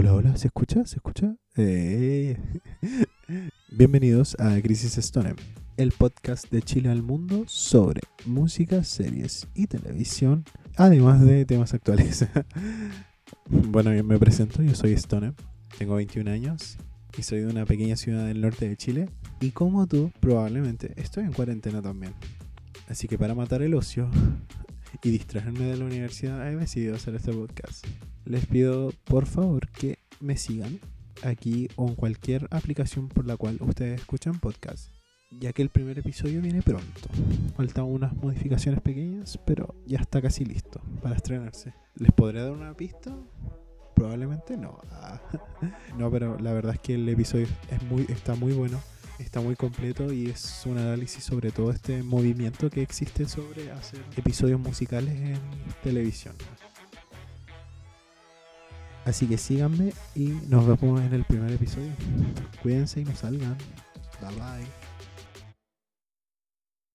Hola, hola, ¿se escucha? ¿Se escucha? Eh. Bienvenidos a Crisis Stone, el podcast de Chile al mundo sobre música, series y televisión, además de temas actuales. bueno, yo me presento, yo soy Stone, tengo 21 años y soy de una pequeña ciudad del norte de Chile. Y como tú, probablemente estoy en cuarentena también. Así que para matar el ocio y distraerme de la universidad, he decidido hacer este podcast. Les pido por favor que me sigan aquí o en cualquier aplicación por la cual ustedes escuchan podcast, ya que el primer episodio viene pronto. Faltan unas modificaciones pequeñas, pero ya está casi listo para estrenarse. ¿Les podré dar una pista? Probablemente no. No, pero la verdad es que el episodio es muy, está muy bueno, está muy completo y es un análisis sobre todo este movimiento que existe sobre hacer episodios musicales en televisión. Así que síganme y nos vemos en el primer episodio. Cuídense y no salgan. Bye bye.